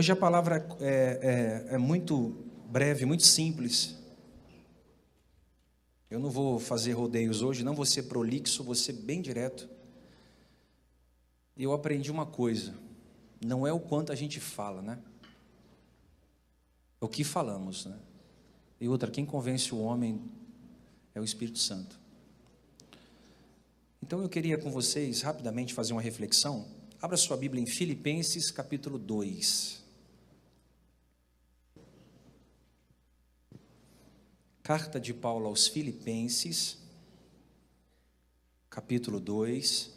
Hoje a palavra é, é, é muito breve, muito simples. Eu não vou fazer rodeios hoje, não vou ser prolixo, vou ser bem direto. Eu aprendi uma coisa: não é o quanto a gente fala, né? É o que falamos, né? E outra, quem convence o homem é o Espírito Santo. Então eu queria com vocês rapidamente fazer uma reflexão. Abra sua Bíblia em Filipenses capítulo 2. Carta de Paulo aos Filipenses, capítulo 2.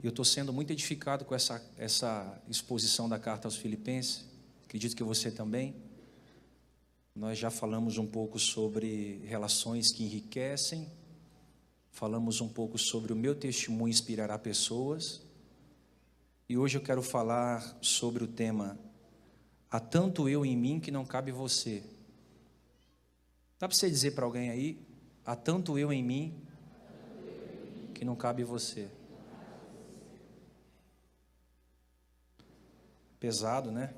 Eu estou sendo muito edificado com essa, essa exposição da carta aos Filipenses. Acredito que você também. Nós já falamos um pouco sobre relações que enriquecem, falamos um pouco sobre o meu testemunho inspirará pessoas. E hoje eu quero falar sobre o tema Há tanto eu em mim que não cabe você. Dá para você dizer para alguém aí? Há tanto eu em mim que não cabe você. Pesado, né?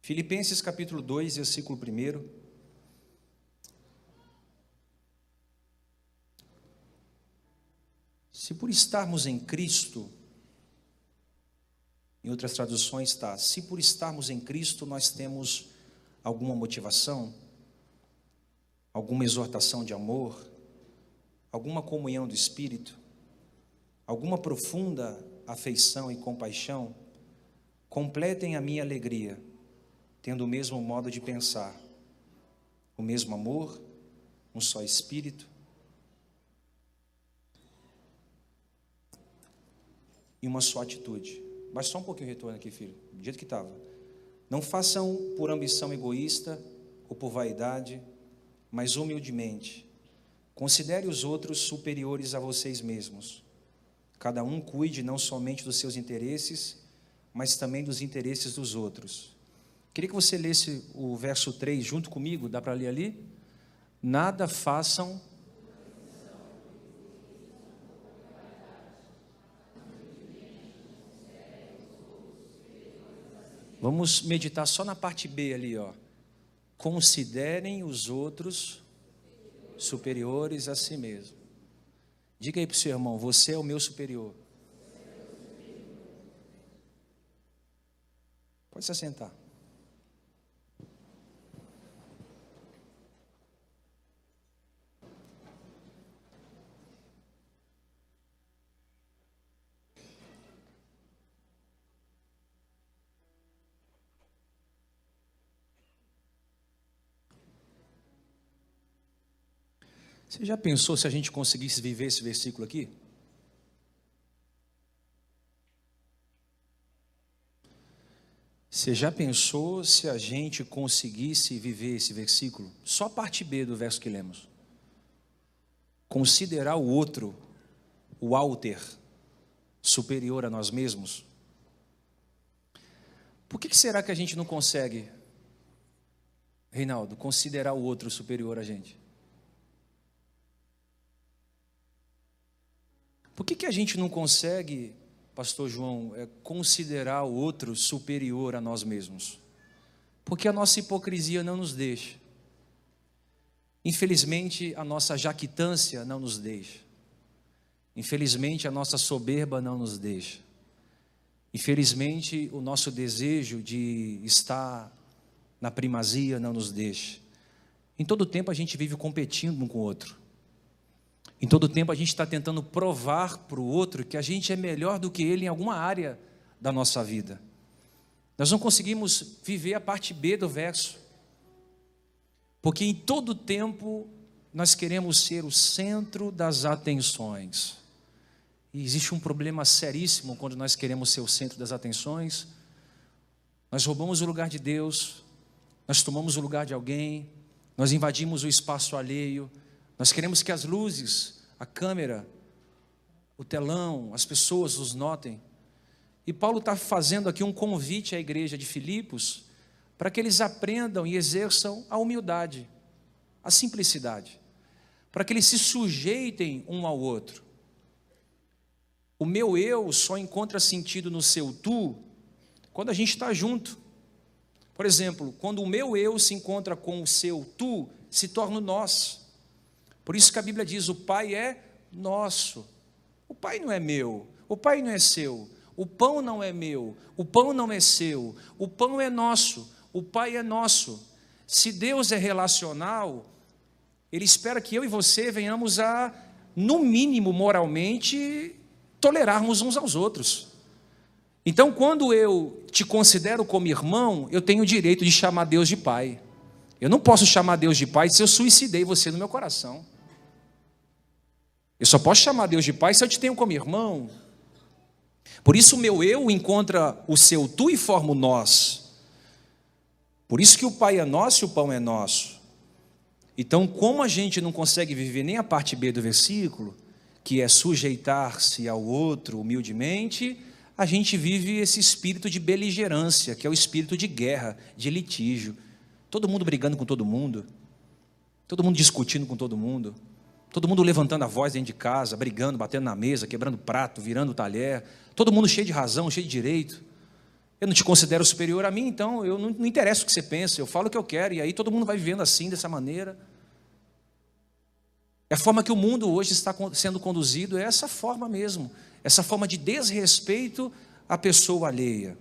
Filipenses capítulo 2, versículo 1. Se por estarmos em Cristo, em outras traduções está: se por estarmos em Cristo nós temos alguma motivação, alguma exortação de amor, alguma comunhão do Espírito, alguma profunda afeição e compaixão, completem a minha alegria, tendo o mesmo modo de pensar, o mesmo amor, um só Espírito. E uma só atitude. Baixa só um pouquinho o retorno aqui, filho, do jeito que estava. Não façam por ambição egoísta ou por vaidade, mas humildemente. Considere os outros superiores a vocês mesmos. Cada um cuide não somente dos seus interesses, mas também dos interesses dos outros. Queria que você lesse o verso 3 junto comigo, dá para ler ali? Nada façam Vamos meditar só na parte B ali, ó. Considerem os outros superiores a si mesmo. Diga aí para o seu irmão: você é o meu superior. Pode se assentar. Você já pensou se a gente conseguisse viver esse versículo aqui? Você já pensou se a gente conseguisse viver esse versículo? Só a parte B do verso que lemos. Considerar o outro, o alter, superior a nós mesmos. Por que será que a gente não consegue, Reinaldo, considerar o outro superior a gente? Por que, que a gente não consegue pastor João, é considerar o outro superior a nós mesmos. Porque a nossa hipocrisia não nos deixa. Infelizmente, a nossa jaquitância não nos deixa. Infelizmente, a nossa soberba não nos deixa. Infelizmente, o nosso desejo de estar na primazia não nos deixa. Em todo tempo a gente vive competindo um com o outro. Em todo tempo a gente está tentando provar para o outro que a gente é melhor do que ele em alguma área da nossa vida. Nós não conseguimos viver a parte B do verso, porque em todo tempo nós queremos ser o centro das atenções. E existe um problema seríssimo quando nós queremos ser o centro das atenções. Nós roubamos o lugar de Deus, nós tomamos o lugar de alguém, nós invadimos o espaço alheio, nós queremos que as luzes, a câmera, o telão, as pessoas nos notem. E Paulo está fazendo aqui um convite à igreja de Filipos para que eles aprendam e exerçam a humildade, a simplicidade. para que eles se sujeitem um ao outro. O meu eu só encontra sentido no seu tu quando a gente está junto. Por exemplo, quando o meu eu se encontra com o seu tu, se torna o nós. Por isso que a Bíblia diz: o Pai é nosso. O Pai não é meu, o Pai não é seu, o pão não é meu, o pão não é seu, o pão é nosso, o Pai é nosso. Se Deus é relacional, Ele espera que eu e você venhamos a, no mínimo moralmente, tolerarmos uns aos outros. Então, quando eu te considero como irmão, eu tenho o direito de chamar Deus de Pai. Eu não posso chamar Deus de Pai se eu suicidei você no meu coração. Eu só posso chamar Deus de Pai se eu te tenho como irmão. Por isso o meu eu encontra o seu tu e forma o nós. Por isso que o Pai é nosso e o pão é nosso. Então, como a gente não consegue viver nem a parte B do versículo, que é sujeitar-se ao outro humildemente, a gente vive esse espírito de beligerância, que é o espírito de guerra, de litígio. Todo mundo brigando com todo mundo, todo mundo discutindo com todo mundo. Todo mundo levantando a voz dentro de casa, brigando, batendo na mesa, quebrando prato, virando talher. Todo mundo cheio de razão, cheio de direito. Eu não te considero superior a mim, então eu não, não interessa o que você pensa, eu falo o que eu quero, e aí todo mundo vai vivendo assim, dessa maneira. A forma que o mundo hoje está sendo conduzido, é essa forma mesmo, essa forma de desrespeito à pessoa alheia.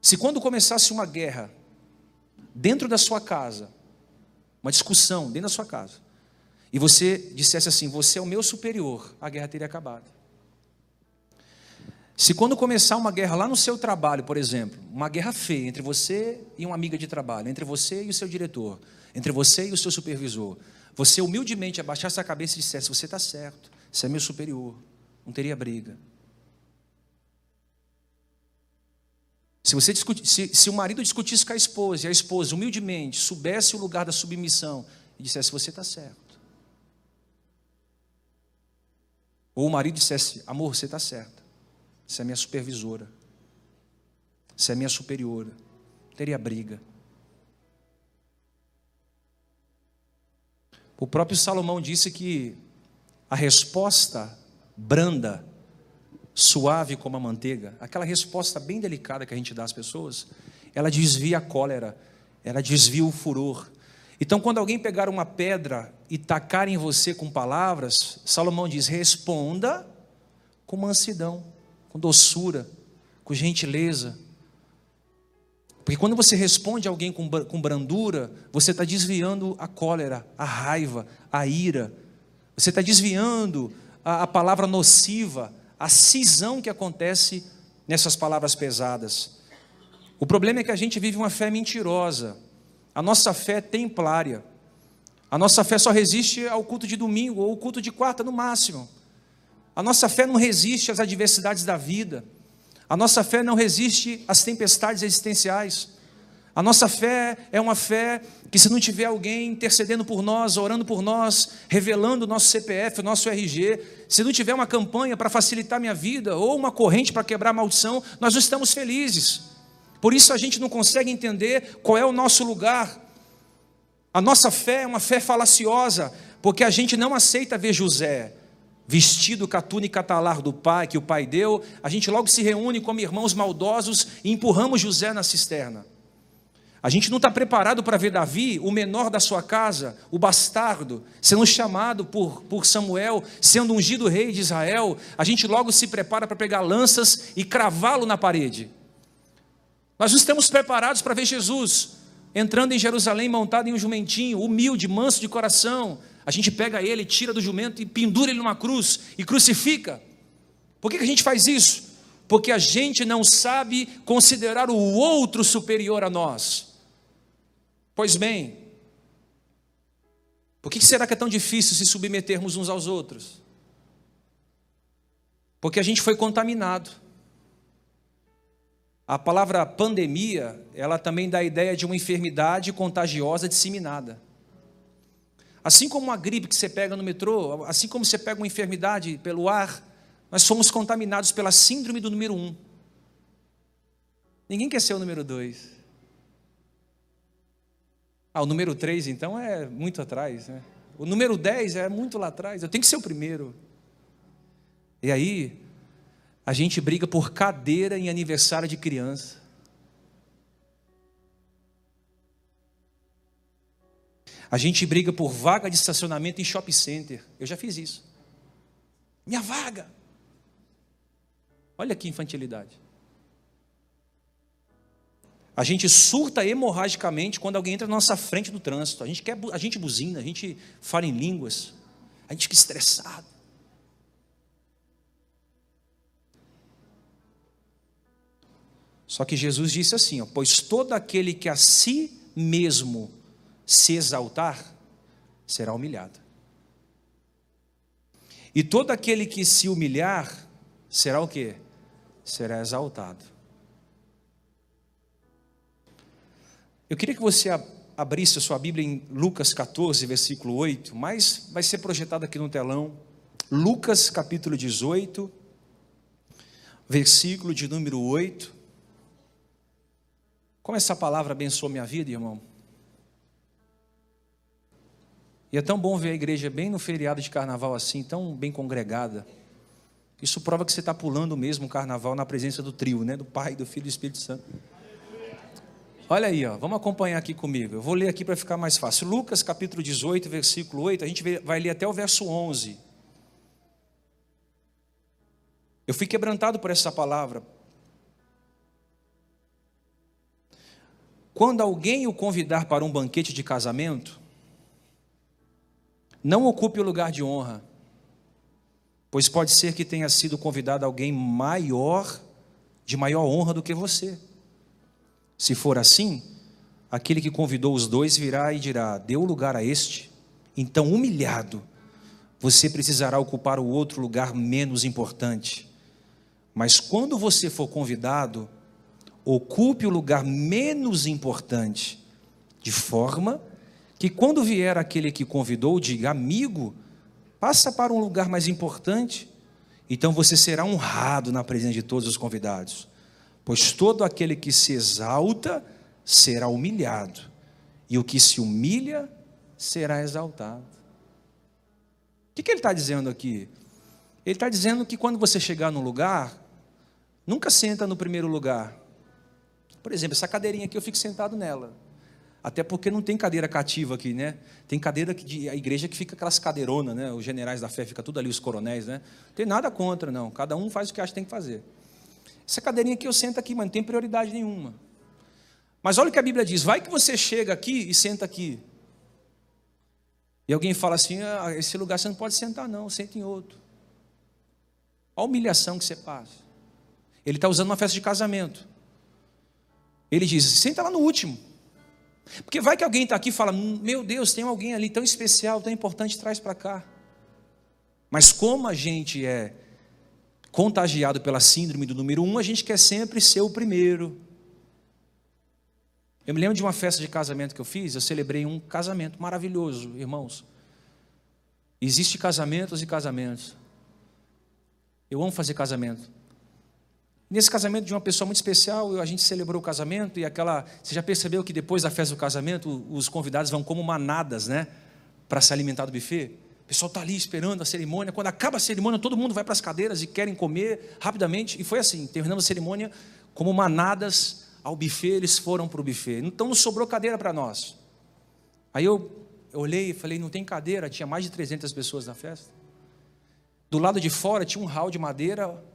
Se quando começasse uma guerra dentro da sua casa, uma discussão dentro da sua casa, e você dissesse assim: Você é o meu superior, a guerra teria acabado. Se quando começar uma guerra lá no seu trabalho, por exemplo, uma guerra feia entre você e uma amiga de trabalho, entre você e o seu diretor, entre você e o seu supervisor, você humildemente abaixasse a cabeça e dissesse: Você está certo, você é meu superior, não teria briga. Se, você discutir, se, se o marido discutisse com a esposa e a esposa humildemente soubesse o lugar da submissão e dissesse: Você está certo. Ou o marido dissesse: Amor, você está certa. Você é minha supervisora. Você é minha superiora. Teria briga. O próprio Salomão disse que a resposta branda, suave como a manteiga, aquela resposta bem delicada que a gente dá às pessoas, ela desvia a cólera, ela desvia o furor, então, quando alguém pegar uma pedra e tacar em você com palavras, Salomão diz: responda com mansidão, com doçura, com gentileza. Porque quando você responde alguém com, com brandura, você está desviando a cólera, a raiva, a ira. Você está desviando a, a palavra nociva, a cisão que acontece nessas palavras pesadas. O problema é que a gente vive uma fé mentirosa. A nossa fé é templária. A nossa fé só resiste ao culto de domingo ou ao culto de quarta no máximo. A nossa fé não resiste às adversidades da vida. A nossa fé não resiste às tempestades existenciais. A nossa fé é uma fé que, se não tiver alguém intercedendo por nós, orando por nós, revelando o nosso CPF, o nosso RG, se não tiver uma campanha para facilitar minha vida ou uma corrente para quebrar a maldição, nós não estamos felizes. Por isso a gente não consegue entender qual é o nosso lugar. A nossa fé é uma fé falaciosa, porque a gente não aceita ver José vestido com a túnica talar do pai, que o pai deu, a gente logo se reúne como irmãos maldosos e empurramos José na cisterna. A gente não está preparado para ver Davi, o menor da sua casa, o bastardo, sendo chamado por, por Samuel, sendo ungido rei de Israel. A gente logo se prepara para pegar lanças e cravá-lo na parede. Nós não estamos preparados para ver Jesus entrando em Jerusalém montado em um jumentinho, humilde, manso de coração. A gente pega ele, tira do jumento e pendura ele numa cruz e crucifica. Por que a gente faz isso? Porque a gente não sabe considerar o outro superior a nós. Pois bem, por que será que é tão difícil se submetermos uns aos outros? Porque a gente foi contaminado. A palavra pandemia, ela também dá a ideia de uma enfermidade contagiosa disseminada. Assim como uma gripe que você pega no metrô, assim como você pega uma enfermidade pelo ar, nós somos contaminados pela síndrome do número um. Ninguém quer ser o número dois. Ah, o número três, então, é muito atrás, né? O número 10 é muito lá atrás, eu tenho que ser o primeiro. E aí, a gente briga por cadeira em aniversário de criança. A gente briga por vaga de estacionamento em shopping center. Eu já fiz isso. Minha vaga. Olha que infantilidade. A gente surta hemorragicamente quando alguém entra na nossa frente do trânsito. A gente quer, a gente buzina, a gente fala em línguas. A gente fica estressado. Só que Jesus disse assim: ó, pois todo aquele que a si mesmo se exaltar será humilhado. E todo aquele que se humilhar será o quê? Será exaltado. Eu queria que você abrisse a sua Bíblia em Lucas 14, versículo 8, mas vai ser projetado aqui no telão. Lucas capítulo 18, versículo de número 8. Como essa palavra abençoou minha vida, irmão? E é tão bom ver a igreja bem no feriado de carnaval assim, tão bem congregada. Isso prova que você está pulando mesmo o carnaval na presença do trio, né? Do Pai, do Filho e do Espírito Santo. Olha aí, ó, vamos acompanhar aqui comigo. Eu vou ler aqui para ficar mais fácil. Lucas capítulo 18, versículo 8, a gente vai ler até o verso 11. Eu fui quebrantado por essa palavra, Quando alguém o convidar para um banquete de casamento, não ocupe o lugar de honra, pois pode ser que tenha sido convidado alguém maior, de maior honra do que você. Se for assim, aquele que convidou os dois virá e dirá: Deu lugar a este. Então, humilhado, você precisará ocupar o outro lugar menos importante. Mas quando você for convidado, ocupe o lugar menos importante, de forma que quando vier aquele que convidou, diga: amigo, passa para um lugar mais importante. Então você será honrado na presença de todos os convidados, pois todo aquele que se exalta será humilhado, e o que se humilha será exaltado. O que, que ele está dizendo aqui? Ele está dizendo que quando você chegar no lugar, nunca senta no primeiro lugar, por exemplo, essa cadeirinha aqui eu fico sentado nela. Até porque não tem cadeira cativa aqui, né? Tem cadeira de, a igreja que fica aquelas cadeironas, né? Os generais da fé fica tudo ali, os coronéis, né? Não tem nada contra, não. Cada um faz o que acha que tem que fazer. Essa cadeirinha aqui eu sento aqui, mas não tem prioridade nenhuma. Mas olha o que a Bíblia diz: vai que você chega aqui e senta aqui. E alguém fala assim: ah, esse lugar você não pode sentar, não, senta em outro. Olha a humilhação que você passa. Ele está usando uma festa de casamento. Ele diz: senta lá no último. Porque vai que alguém está aqui e fala: Meu Deus, tem alguém ali tão especial, tão importante, traz para cá. Mas como a gente é contagiado pela síndrome do número um, a gente quer sempre ser o primeiro. Eu me lembro de uma festa de casamento que eu fiz, eu celebrei um casamento maravilhoso, irmãos. Existem casamentos e casamentos. Eu amo fazer casamento. Nesse casamento de uma pessoa muito especial, a gente celebrou o casamento e aquela. Você já percebeu que depois da festa do casamento, os convidados vão como manadas, né? Para se alimentar do buffet? O pessoal está ali esperando a cerimônia. Quando acaba a cerimônia, todo mundo vai para as cadeiras e querem comer rapidamente. E foi assim: terminamos a cerimônia, como manadas ao buffet, eles foram para o buffet. Então não sobrou cadeira para nós. Aí eu, eu olhei e falei: não tem cadeira. Tinha mais de 300 pessoas na festa. Do lado de fora tinha um hall de madeira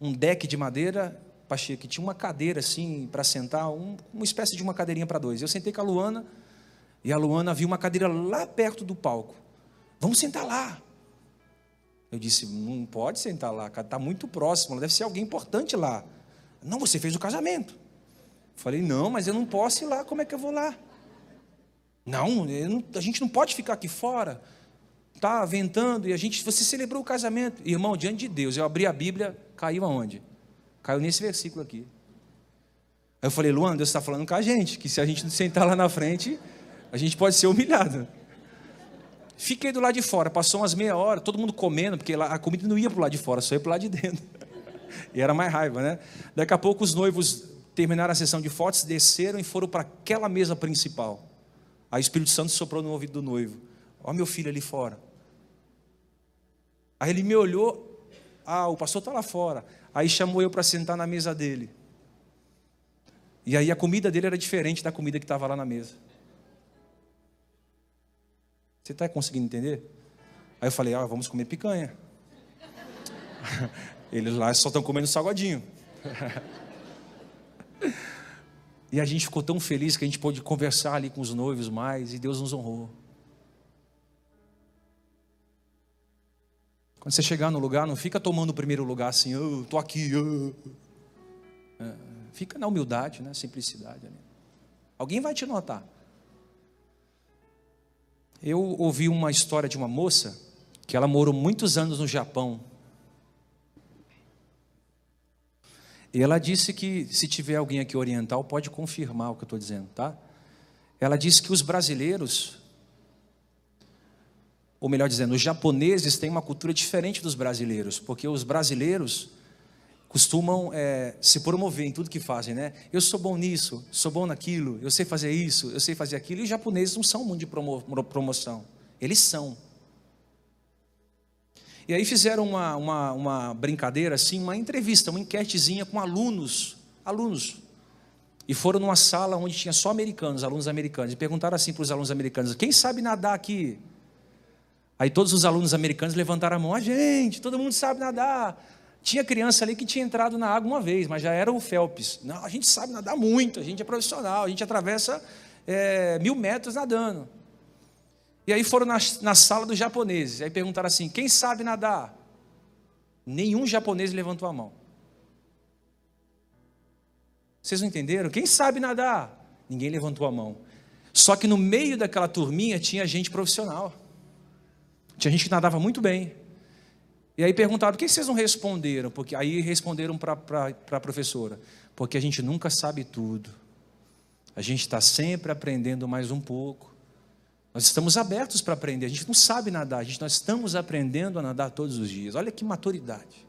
um deck de madeira, Pacheco, que tinha uma cadeira assim para sentar, um, uma espécie de uma cadeirinha para dois. Eu sentei com a Luana e a Luana viu uma cadeira lá perto do palco. Vamos sentar lá. Eu disse, não pode sentar lá, está muito próximo, deve ser alguém importante lá. Não, você fez o casamento. Falei, não, mas eu não posso ir lá, como é que eu vou lá? Não, não a gente não pode ficar aqui fora. Está ventando e a gente, você celebrou o casamento. Irmão, diante de Deus, eu abri a Bíblia, caiu aonde? Caiu nesse versículo aqui. Aí eu falei, Luan, Deus está falando com a gente, que se a gente não sentar lá na frente, a gente pode ser humilhado. Fiquei do lado de fora, passou umas meia hora, todo mundo comendo, porque a comida não ia para o lado de fora, só ia para o lado de dentro. E era mais raiva, né? Daqui a pouco os noivos terminaram a sessão de fotos, desceram e foram para aquela mesa principal. Aí o Espírito Santo soprou no ouvido do noivo. Olha meu filho ali fora. Aí ele me olhou, ah, o pastor está lá fora. Aí chamou eu para sentar na mesa dele. E aí a comida dele era diferente da comida que estava lá na mesa. Você está conseguindo entender? Aí eu falei, ah, vamos comer picanha. Eles lá só estão comendo salgadinho. e a gente ficou tão feliz que a gente pôde conversar ali com os noivos mais e Deus nos honrou. Quando você chegar no lugar, não fica tomando o primeiro lugar assim, eu oh, estou aqui. Oh. É, fica na humildade, na né? simplicidade. Ali. Alguém vai te notar. Eu ouvi uma história de uma moça que ela morou muitos anos no Japão. E ela disse que, se tiver alguém aqui oriental, pode confirmar o que eu estou dizendo, tá? Ela disse que os brasileiros ou melhor dizendo, os japoneses têm uma cultura diferente dos brasileiros, porque os brasileiros costumam é, se promover em tudo que fazem, né? Eu sou bom nisso, sou bom naquilo, eu sei fazer isso, eu sei fazer aquilo. E os japoneses não são muito de promo promoção, eles são. E aí fizeram uma, uma, uma brincadeira, assim, uma entrevista, uma enquetezinha com alunos, alunos. E foram numa sala onde tinha só americanos, alunos americanos, e perguntaram assim para os alunos americanos: quem sabe nadar aqui? Aí todos os alunos americanos levantaram a mão, a gente, todo mundo sabe nadar. Tinha criança ali que tinha entrado na água uma vez, mas já era o Phelps. Não, a gente sabe nadar muito, a gente é profissional, a gente atravessa é, mil metros nadando. E aí foram na, na sala dos japoneses, aí perguntaram assim: quem sabe nadar? Nenhum japonês levantou a mão. Vocês não entenderam? Quem sabe nadar? Ninguém levantou a mão. Só que no meio daquela turminha tinha gente profissional. Tinha gente que nadava muito bem. E aí perguntaram, por que vocês não responderam? Porque aí responderam para a professora, porque a gente nunca sabe tudo. A gente está sempre aprendendo mais um pouco. Nós estamos abertos para aprender. A gente não sabe nadar, a gente, nós estamos aprendendo a nadar todos os dias. Olha que maturidade.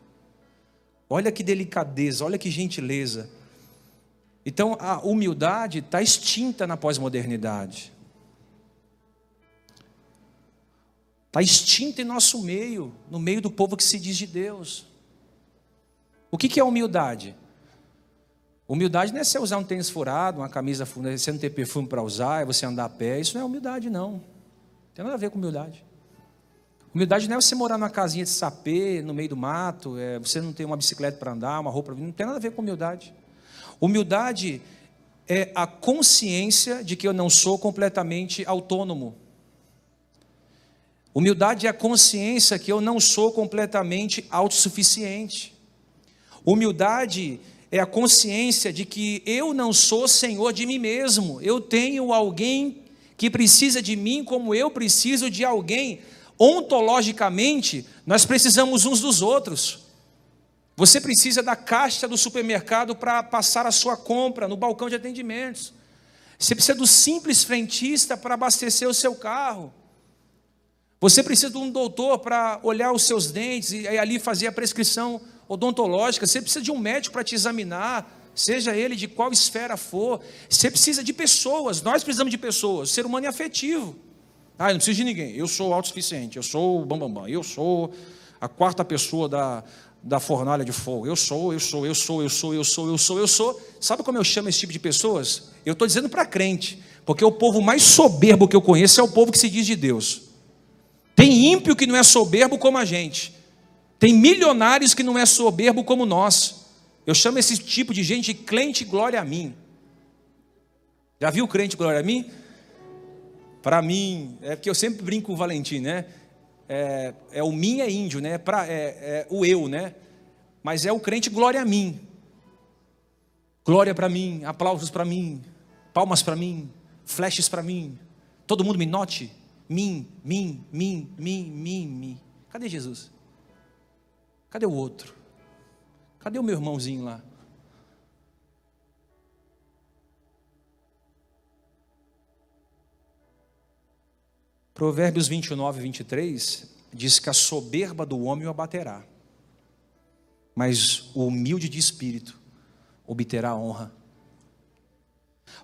Olha que delicadeza, olha que gentileza. Então a humildade está extinta na pós-modernidade. Está extinta em nosso meio, no meio do povo que se diz de Deus. O que, que é humildade? Humildade não é você usar um tênis furado, uma camisa furada, você não ter perfume para usar, é você andar a pé. Isso não é humildade, não. Não tem nada a ver com humildade. Humildade não é você morar numa casinha de sapê, no meio do mato, é você não ter uma bicicleta para andar, uma roupa. Não tem nada a ver com humildade. Humildade é a consciência de que eu não sou completamente autônomo. Humildade é a consciência que eu não sou completamente autossuficiente. Humildade é a consciência de que eu não sou senhor de mim mesmo. Eu tenho alguém que precisa de mim como eu preciso de alguém. Ontologicamente, nós precisamos uns dos outros. Você precisa da caixa do supermercado para passar a sua compra no balcão de atendimentos. Você precisa do simples frentista para abastecer o seu carro. Você precisa de um doutor para olhar os seus dentes e ali fazer a prescrição odontológica. Você precisa de um médico para te examinar, seja ele de qual esfera for. Você precisa de pessoas. Nós precisamos de pessoas. O ser humano é afetivo. Ah, eu não preciso de ninguém. Eu sou autossuficiente. Eu sou o bam. Eu sou a quarta pessoa da, da fornalha de fogo. Eu sou, eu sou, eu sou, eu sou, eu sou, eu sou, eu sou. Sabe como eu chamo esse tipo de pessoas? Eu estou dizendo para crente, porque o povo mais soberbo que eu conheço é o povo que se diz de Deus. Tem ímpio que não é soberbo como a gente. Tem milionários que não é soberbo como nós. Eu chamo esse tipo de gente de crente glória a mim. Já viu crente glória a mim? Para mim, é porque eu sempre brinco com o Valentim, né? É, é o mim é índio, né? Pra, é, é o eu, né? Mas é o crente glória a mim. Glória para mim, aplausos para mim, palmas para mim, flashes para mim. Todo mundo me note. Mim, mim, mim, mim, mim, mim. Cadê Jesus? Cadê o outro? Cadê o meu irmãozinho lá? Provérbios 29, 23 diz que a soberba do homem o abaterá, mas o humilde de espírito obterá honra.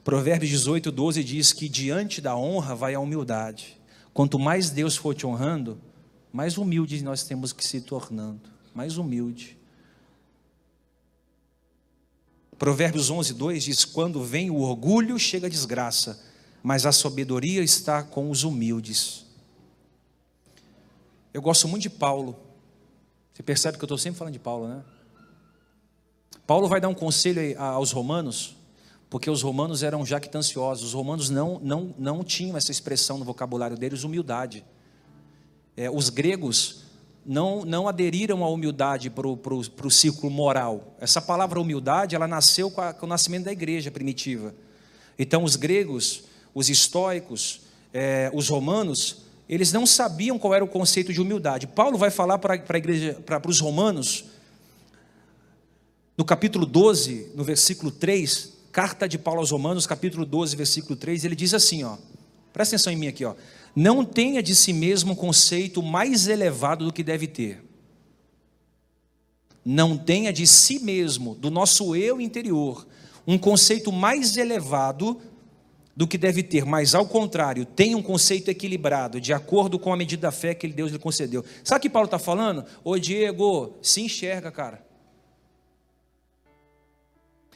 Provérbios 18, 12 diz que diante da honra vai a humildade, Quanto mais Deus for te honrando, mais humilde nós temos que se tornando, mais humilde. Provérbios 11, 2 diz: Quando vem o orgulho, chega a desgraça, mas a sabedoria está com os humildes. Eu gosto muito de Paulo. Você percebe que eu estou sempre falando de Paulo, né? Paulo vai dar um conselho aos romanos, porque os romanos eram jactanciosos. Os romanos não, não, não tinham essa expressão no vocabulário deles, humildade. É, os gregos não, não aderiram à humildade para o círculo moral. Essa palavra humildade, ela nasceu com, a, com, o nascimento da igreja primitiva. Então, os gregos, os estoicos, é, os romanos, eles não sabiam qual era o conceito de humildade. Paulo vai falar para para os romanos, no capítulo 12, no versículo 3, carta de Paulo aos Romanos, capítulo 12, versículo 3, ele diz assim, ó, presta atenção em mim aqui, ó. Não tenha de si mesmo um conceito mais elevado do que deve ter. Não tenha de si mesmo, do nosso eu interior, um conceito mais elevado do que deve ter, mas ao contrário, tenha um conceito equilibrado, de acordo com a medida da fé que Deus lhe concedeu. Sabe o que Paulo está falando? Ô Diego, se enxerga, cara.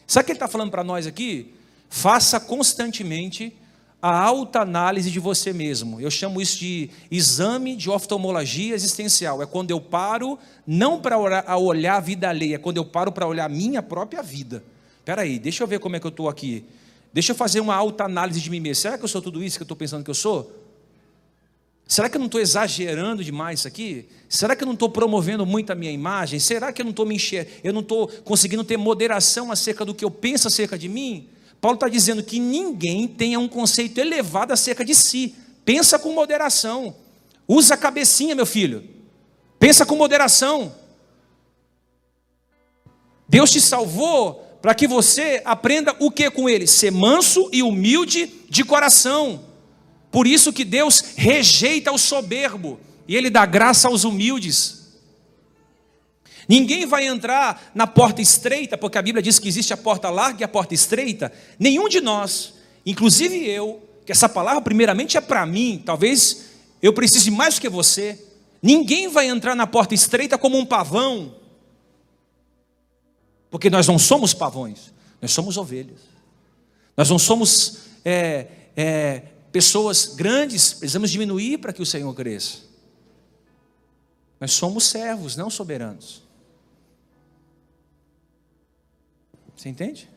Sabe o que ele está falando para nós aqui? Faça constantemente a alta análise de você mesmo. Eu chamo isso de exame de oftalmologia existencial. É quando eu paro não para olhar a vida alheia, é quando eu paro para olhar a minha própria vida. Espera aí, deixa eu ver como é que eu estou aqui. Deixa eu fazer uma alta análise de mim mesmo. Será que eu sou tudo isso que eu estou pensando que eu sou? Será que eu não estou exagerando demais isso aqui? Será que eu não estou promovendo muito a minha imagem? Será que eu não estou me enxergando? Eu não estou conseguindo ter moderação acerca do que eu penso acerca de mim? Paulo está dizendo que ninguém tenha um conceito elevado acerca de si. Pensa com moderação. Usa a cabecinha, meu filho. Pensa com moderação. Deus te salvou para que você aprenda o que com ele? Ser manso e humilde de coração. Por isso que Deus rejeita o soberbo e ele dá graça aos humildes. Ninguém vai entrar na porta estreita, porque a Bíblia diz que existe a porta larga e a porta estreita. Nenhum de nós, inclusive eu, que essa palavra primeiramente é para mim, talvez eu precise mais do que você. Ninguém vai entrar na porta estreita como um pavão, porque nós não somos pavões, nós somos ovelhas. Nós não somos é, é, pessoas grandes, precisamos diminuir para que o Senhor cresça. Nós somos servos, não soberanos. Você entende?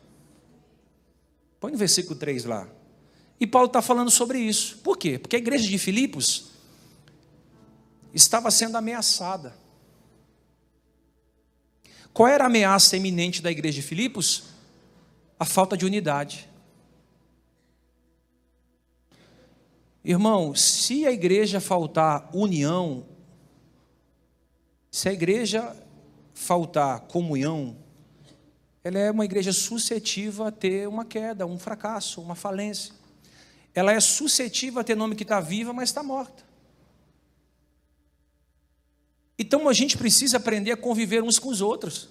Põe no versículo 3 lá. E Paulo está falando sobre isso. Por quê? Porque a igreja de Filipos estava sendo ameaçada. Qual era a ameaça iminente da igreja de Filipos? A falta de unidade. Irmão, se a igreja faltar união, se a igreja faltar comunhão, ela é uma igreja suscetível a ter uma queda, um fracasso, uma falência. Ela é suscetível a ter nome que está viva, mas está morta. Então a gente precisa aprender a conviver uns com os outros.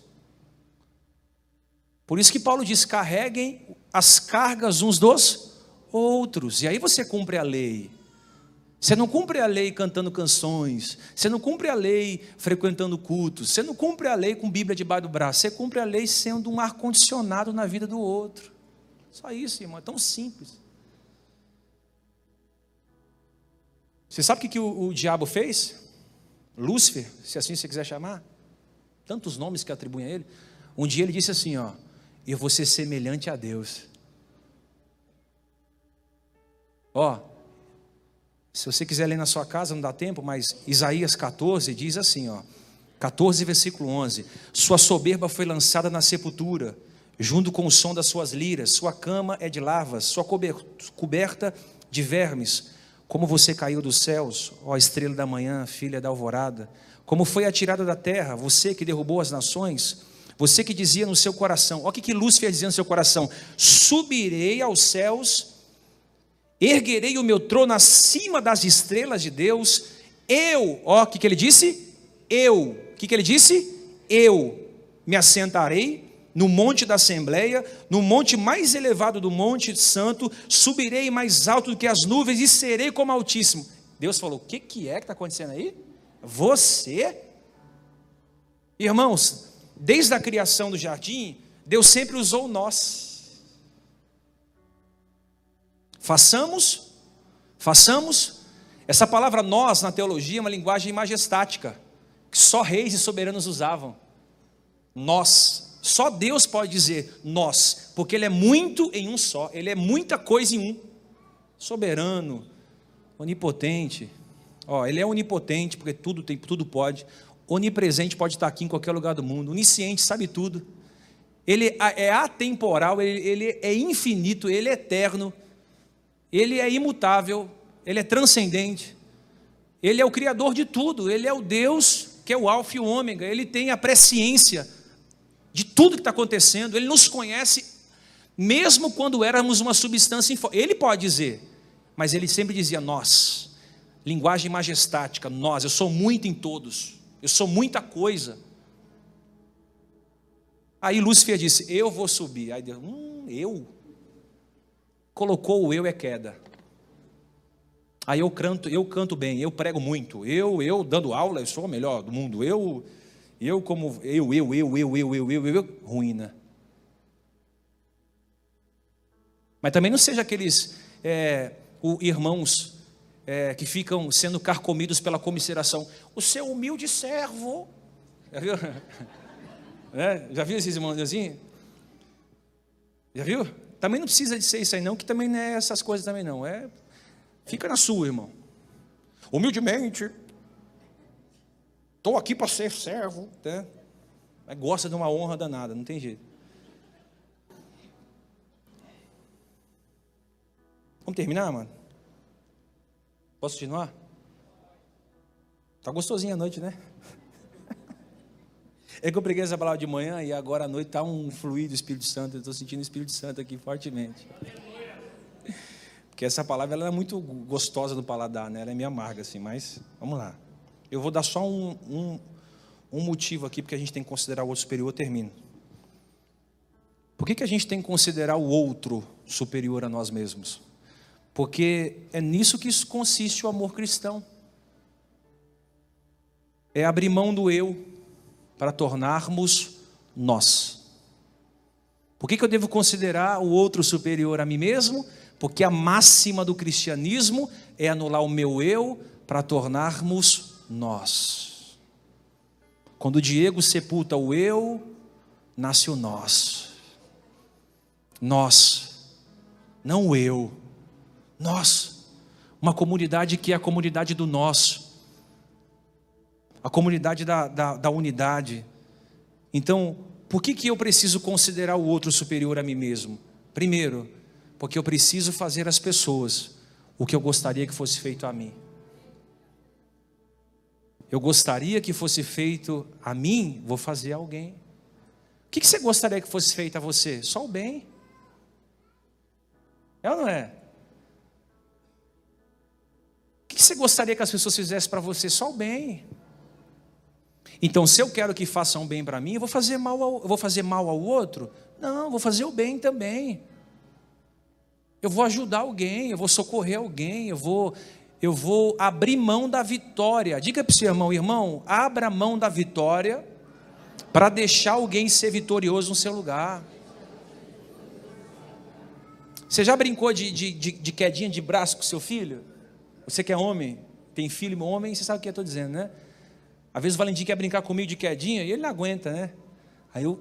Por isso que Paulo diz: carreguem as cargas uns dos outros. E aí você cumpre a lei. Você não cumpre a lei cantando canções, você não cumpre a lei frequentando cultos, você não cumpre a lei com Bíblia debaixo do braço, você cumpre a lei sendo um ar-condicionado na vida do outro. Só isso, irmão, é tão simples. Você sabe o que, que o, o diabo fez? Lúcifer, se assim você quiser chamar, tantos nomes que atribuem a ele. Um dia ele disse assim: Ó, eu vou ser semelhante a Deus. Ó, se você quiser ler na sua casa, não dá tempo, mas Isaías 14 diz assim, ó, 14 versículo 11: Sua soberba foi lançada na sepultura, junto com o som das suas liras, sua cama é de lavas, sua coberta de vermes. Como você caiu dos céus, ó estrela da manhã, filha da alvorada, como foi atirada da terra, você que derrubou as nações, você que dizia no seu coração, olha o que, que Lúcifer dizia no seu coração: subirei aos céus erguerei o meu trono acima das estrelas de Deus, eu, ó, o que, que ele disse? Eu, o que, que ele disse? Eu me assentarei no monte da Assembleia, no monte mais elevado do Monte Santo, subirei mais alto do que as nuvens e serei como Altíssimo. Deus falou: O que, que é que está acontecendo aí? Você? Irmãos, desde a criação do jardim, Deus sempre usou nós. Façamos, façamos. Essa palavra nós na teologia é uma linguagem majestática, que só reis e soberanos usavam. Nós. Só Deus pode dizer nós, porque Ele é muito em um só, Ele é muita coisa em um. Soberano, onipotente. Ó, ele é onipotente, porque tudo tem, tudo pode. Onipresente pode estar aqui em qualquer lugar do mundo. Onisciente, sabe tudo. Ele é atemporal, ele, ele é infinito, ele é eterno, ele é imutável, ele é transcendente. Ele é o criador de tudo, ele é o Deus que é o alfa e o ômega, ele tem a presciência de tudo que está acontecendo, ele nos conhece, mesmo quando éramos uma substância, ele pode dizer, mas ele sempre dizia nós, linguagem majestática, nós, eu sou muito em todos, eu sou muita coisa. Aí Lúcifer disse: Eu vou subir. Aí Deus, hum, eu? Colocou o eu é queda. Aí eu canto, eu canto bem, eu prego muito, eu, eu dando aula, eu sou o melhor do mundo, eu, eu como, eu, eu, eu, eu, eu, eu, eu, eu, ruína. Mas também não seja aqueles é, irmãos é, que ficam sendo carcomidos pela comisseração. O seu humilde servo. Já viu? É, já viu esses irmãos assim? Já viu? Também não precisa de ser isso aí, não, que também não é essas coisas também não. É, fica na sua, irmão. Humildemente. Estou aqui para ser servo. Né? Mas gosta de uma honra danada, não tem jeito. Vamos terminar, mano? Posso continuar? Tá gostosinha a noite, né? É que eu preguei essa palavra de manhã e agora à noite está um fluido do Espírito Santo. Eu estou sentindo o Espírito Santo aqui fortemente. Porque essa palavra ela é muito gostosa no paladar, né? Ela é meio amarga, assim, mas vamos lá. Eu vou dar só um, um, um motivo aqui, porque a gente tem que considerar o outro superior, eu termino. Por que, que a gente tem que considerar o outro superior a nós mesmos? Porque é nisso que consiste o amor cristão. É abrir mão do eu para tornarmos nós. Por que, que eu devo considerar o outro superior a mim mesmo? Porque a máxima do cristianismo é anular o meu eu para tornarmos nós. Quando o Diego sepulta o eu, nasce o nós. Nós, não o eu nós, uma comunidade que é a comunidade do nós, a comunidade da, da, da unidade. Então, por que, que eu preciso considerar o outro superior a mim mesmo? Primeiro, porque eu preciso fazer às pessoas o que eu gostaria que fosse feito a mim. Eu gostaria que fosse feito a mim, vou fazer a alguém. O que você gostaria que fosse feito a você? Só o bem. É ou não é? O que você gostaria que as pessoas fizessem para você? Só o bem. Então, se eu quero que façam bem para mim, eu vou fazer mal ao, vou fazer mal ao outro? Não, vou fazer o bem também. Eu vou ajudar alguém, eu vou socorrer alguém, eu vou, eu vou abrir mão da vitória. Diga para o seu irmão, irmão, abra mão da vitória para deixar alguém ser vitorioso no seu lugar. Você já brincou de, de, de, de quedinha de braço com seu filho? Você que é homem, tem filho homem, você sabe o que eu estou dizendo, né? Às vezes o Valentim quer brincar comigo de quedinha e ele não aguenta, né? Aí eu,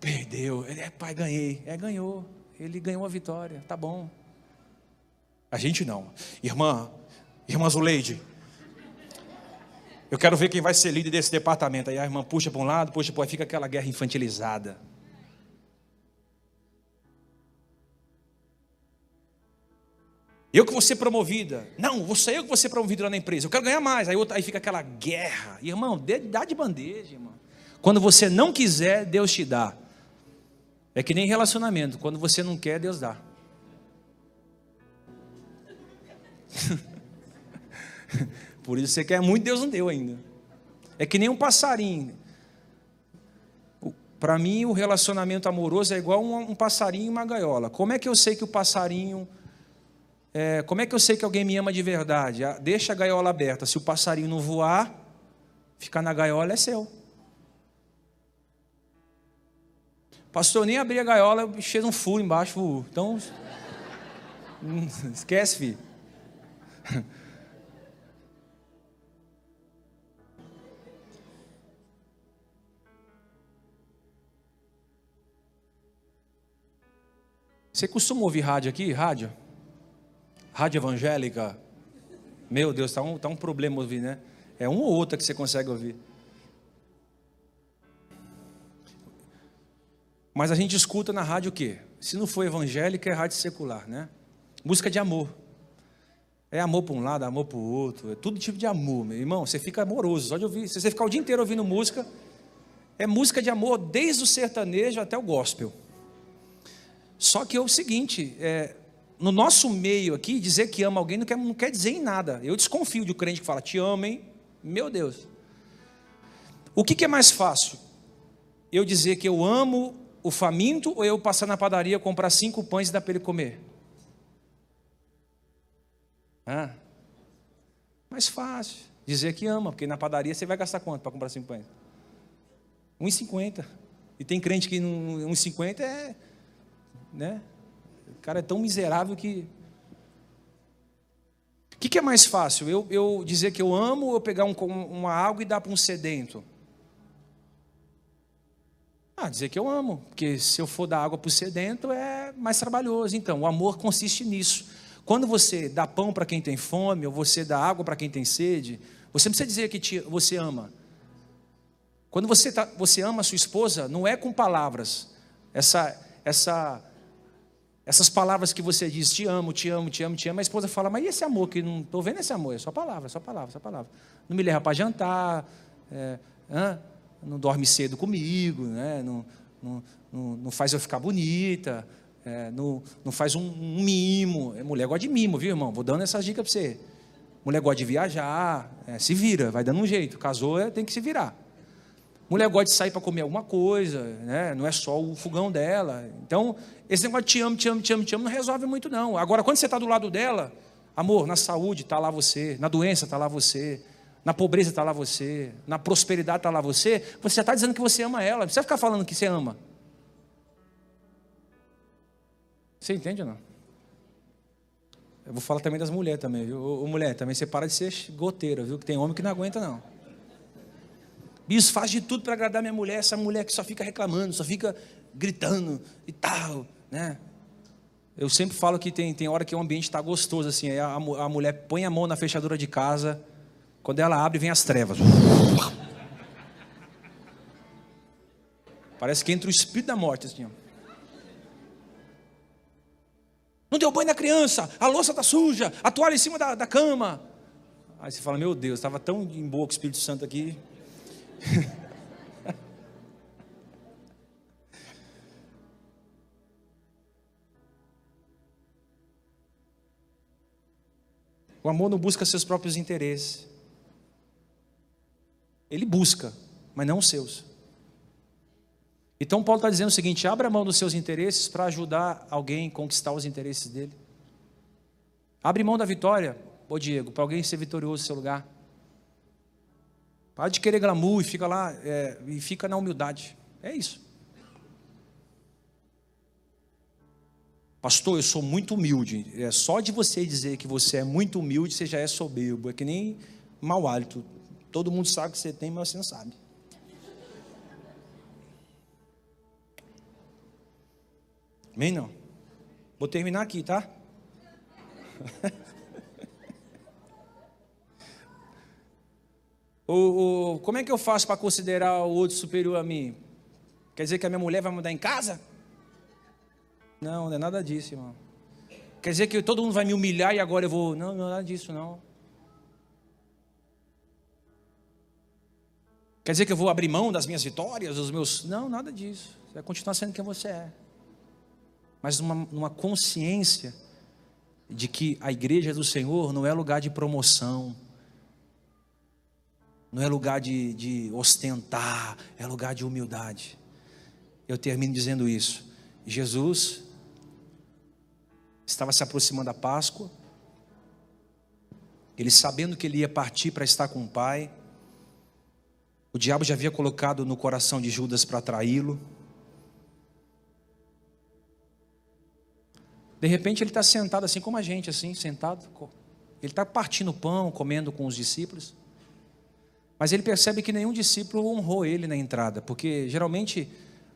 perdeu, ele é pai, ganhei. É, ganhou, ele ganhou a vitória, tá bom. A gente não. Irmã, irmã Zuleide, eu quero ver quem vai ser líder desse departamento. Aí a irmã puxa para um lado, puxa para outro, fica aquela guerra infantilizada. Eu que vou ser promovida. Não, vou ser eu que vou ser promovido lá na empresa. Eu quero ganhar mais. Aí, aí fica aquela guerra. Irmão, dá de bandeja, irmão. Quando você não quiser, Deus te dá. É que nem relacionamento. Quando você não quer, Deus dá. Por isso você quer muito, Deus não deu ainda. É que nem um passarinho. Para mim, o relacionamento amoroso é igual um, um passarinho e uma gaiola. Como é que eu sei que o passarinho É, como é que eu sei que alguém me ama de verdade? Ah, deixa a gaiola aberta. Se o passarinho não voar, ficar na gaiola é seu. Pastor, nem abri a gaiola, cheio um furo embaixo. Então, esquece, filho. Você costuma ouvir rádio aqui? Rádio? Rádio evangélica? Meu Deus, está um, tá um problema ouvir, né? É um ou outra que você consegue ouvir. Mas a gente escuta na rádio o quê? Se não for evangélica, é rádio secular, né? Música de amor. É amor para um lado, amor para o outro, é todo tipo de amor, meu irmão. Você fica amoroso, só de ouvir. Se você ficar o dia inteiro ouvindo música, é música de amor desde o sertanejo até o gospel. Só que é o seguinte, é, no nosso meio aqui, dizer que ama alguém não quer, não quer dizer em nada. Eu desconfio de um crente que fala, te amo, hein? Meu Deus. O que, que é mais fácil? Eu dizer que eu amo o faminto ou eu passar na padaria, comprar cinco pães e dar para ele comer? Ah, mais fácil. Dizer que ama, porque na padaria você vai gastar quanto para comprar cinco pães? 1,50. E tem crente que 1,50 é né? O cara é tão miserável que. O que, que, é mais fácil? Eu, eu, dizer que eu amo ou eu pegar um, uma água e dar para um sedento? Ah, dizer que eu amo, porque se eu for dar água para o sedento é mais trabalhoso. Então, o amor consiste nisso. Quando você dá pão para quem tem fome, ou você dá água para quem tem sede, você não precisa dizer que te, você ama. Quando você, tá, você ama a sua esposa, não é com palavras. Essa, essa essas palavras que você diz, te amo, te amo, te amo, te amo, a esposa fala, mas e esse amor que não estou vendo esse amor? É só palavra, só palavra, só palavra. Não me leva para jantar, é, não dorme cedo comigo, né? não, não, não, não faz eu ficar bonita, é, não, não faz um, um, mimo. É, mulher gosta de mimo, viu, irmão? Vou dando essas dicas para você. Mulher gosta de viajar, é, se vira, vai dando um jeito. Casou, é, tem que se virar. Mulher gosta de sair para comer alguma coisa, né? não é só o fogão dela. Então, esse negócio de te amo, te amo, te amo, te amo, não resolve muito, não. Agora, quando você está do lado dela, amor, na saúde está lá você, na doença está lá você, na pobreza está lá você, na prosperidade está lá você, você já está dizendo que você ama ela, não precisa ficar falando que você ama. Você entende ou não? Eu vou falar também das mulheres também, viu? Ô, mulher, também você para de ser goteira, viu? Que tem homem que não aguenta, não. Isso faz de tudo para agradar minha mulher, essa mulher que só fica reclamando, só fica gritando e tal, né? Eu sempre falo que tem, tem hora que o ambiente está gostoso, assim, aí a, a mulher põe a mão na fechadura de casa, quando ela abre, vem as trevas. Parece que entra o espírito da morte, assim, ó. Não deu banho na criança, a louça está suja, a toalha em cima da, da cama. Aí você fala, meu Deus, estava tão em boa com o Espírito Santo aqui. O amor não busca seus próprios interesses. Ele busca, mas não os seus. Então Paulo está dizendo o seguinte: abra mão dos seus interesses para ajudar alguém a conquistar os interesses dele. Abre mão da vitória, ô Diego, para alguém ser vitorioso no seu lugar. Para de querer glamour e fica lá é, e fica na humildade. É isso. Pastor, eu sou muito humilde. É só de você dizer que você é muito humilde, você já é soberbo. É que nem mau hálito. Todo mundo sabe que você tem, mas você não sabe. Amém não? Vou terminar aqui, tá? O, o, como é que eu faço para considerar o outro superior a mim? Quer dizer que a minha mulher vai mudar em casa? Não, não é nada disso, irmão. Quer dizer que todo mundo vai me humilhar e agora eu vou. Não, não é nada disso, não. Quer dizer que eu vou abrir mão das minhas vitórias, dos meus. Não, nada disso. Você vai continuar sendo quem você é. Mas numa, numa consciência de que a igreja do Senhor não é lugar de promoção, não é lugar de, de ostentar, é lugar de humildade. Eu termino dizendo isso. Jesus estava se aproximando da Páscoa, ele sabendo que ele ia partir para estar com o Pai. O diabo já havia colocado no coração de Judas para traí-lo. De repente ele está sentado assim como a gente, assim, sentado. Ele está partindo pão, comendo com os discípulos. Mas ele percebe que nenhum discípulo honrou ele na entrada, porque geralmente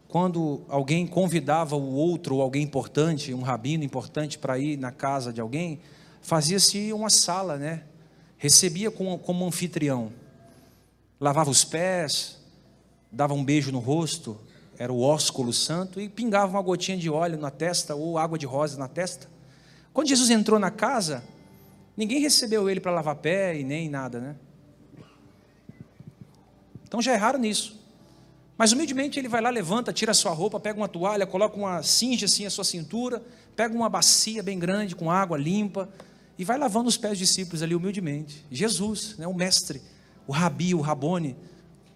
quando alguém convidava o outro, ou alguém importante, um rabino importante para ir na casa de alguém, fazia-se uma sala, né? Recebia como, como anfitrião lavava os pés, dava um beijo no rosto, era o ósculo santo, e pingava uma gotinha de óleo na testa ou água de rosa na testa. Quando Jesus entrou na casa, ninguém recebeu ele para lavar pé e nem nada, né? Então já erraram nisso. Mas humildemente ele vai lá, levanta, tira a sua roupa, pega uma toalha, coloca uma cinge assim a sua cintura, pega uma bacia bem grande com água limpa e vai lavando os pés dos discípulos ali humildemente. Jesus, né, o mestre o Rabi, o Rabone,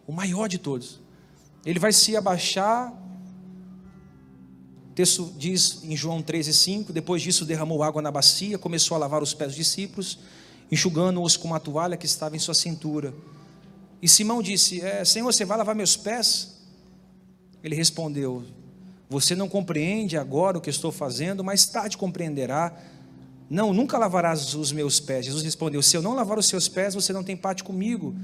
o maior de todos. Ele vai se abaixar. O texto diz em João 13,5: Depois disso, derramou água na bacia, começou a lavar os pés dos discípulos, enxugando-os com uma toalha que estava em sua cintura. E Simão disse: é, Senhor, você vai lavar meus pés? Ele respondeu: Você não compreende agora o que estou fazendo, mais tarde compreenderá. Não, nunca lavarás os meus pés. Jesus respondeu: Se eu não lavar os seus pés, você não tem parte comigo.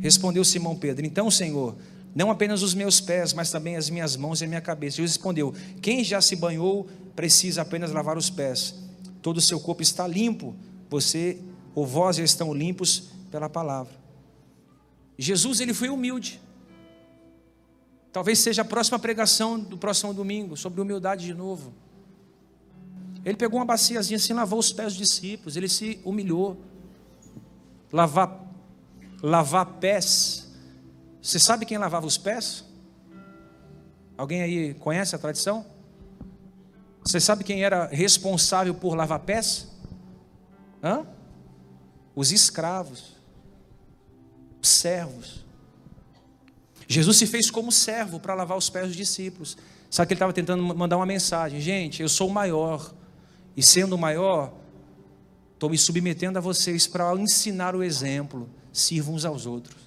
Respondeu Simão Pedro: Então, Senhor, não apenas os meus pés, mas também as minhas mãos e a minha cabeça. Jesus respondeu: Quem já se banhou precisa apenas lavar os pés. Todo o seu corpo está limpo. Você ou vós já estão limpos pela palavra. Jesus ele foi humilde. Talvez seja a próxima pregação do próximo domingo sobre humildade de novo. Ele pegou uma baciazinha assim, lavou os pés dos discípulos, ele se humilhou. Lavar, lavar pés. Você sabe quem lavava os pés? Alguém aí conhece a tradição? Você sabe quem era responsável por lavar pés? Hã? Os escravos, os servos. Jesus se fez como servo para lavar os pés dos discípulos. Sabe que ele estava tentando mandar uma mensagem: gente, eu sou o maior, e sendo maior, estou me submetendo a vocês para ensinar o exemplo. Sirvam uns aos outros.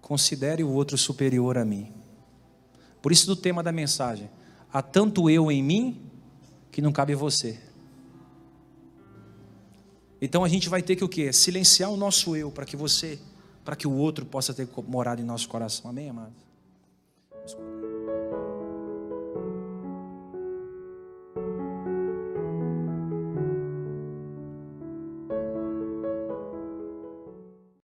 Considere o outro superior a mim. Por isso, do tema da mensagem: há tanto eu em mim que não cabe você. Então a gente vai ter que o quê? Silenciar o nosso eu para que você para que o outro possa ter morado em nosso coração. Amém, amados?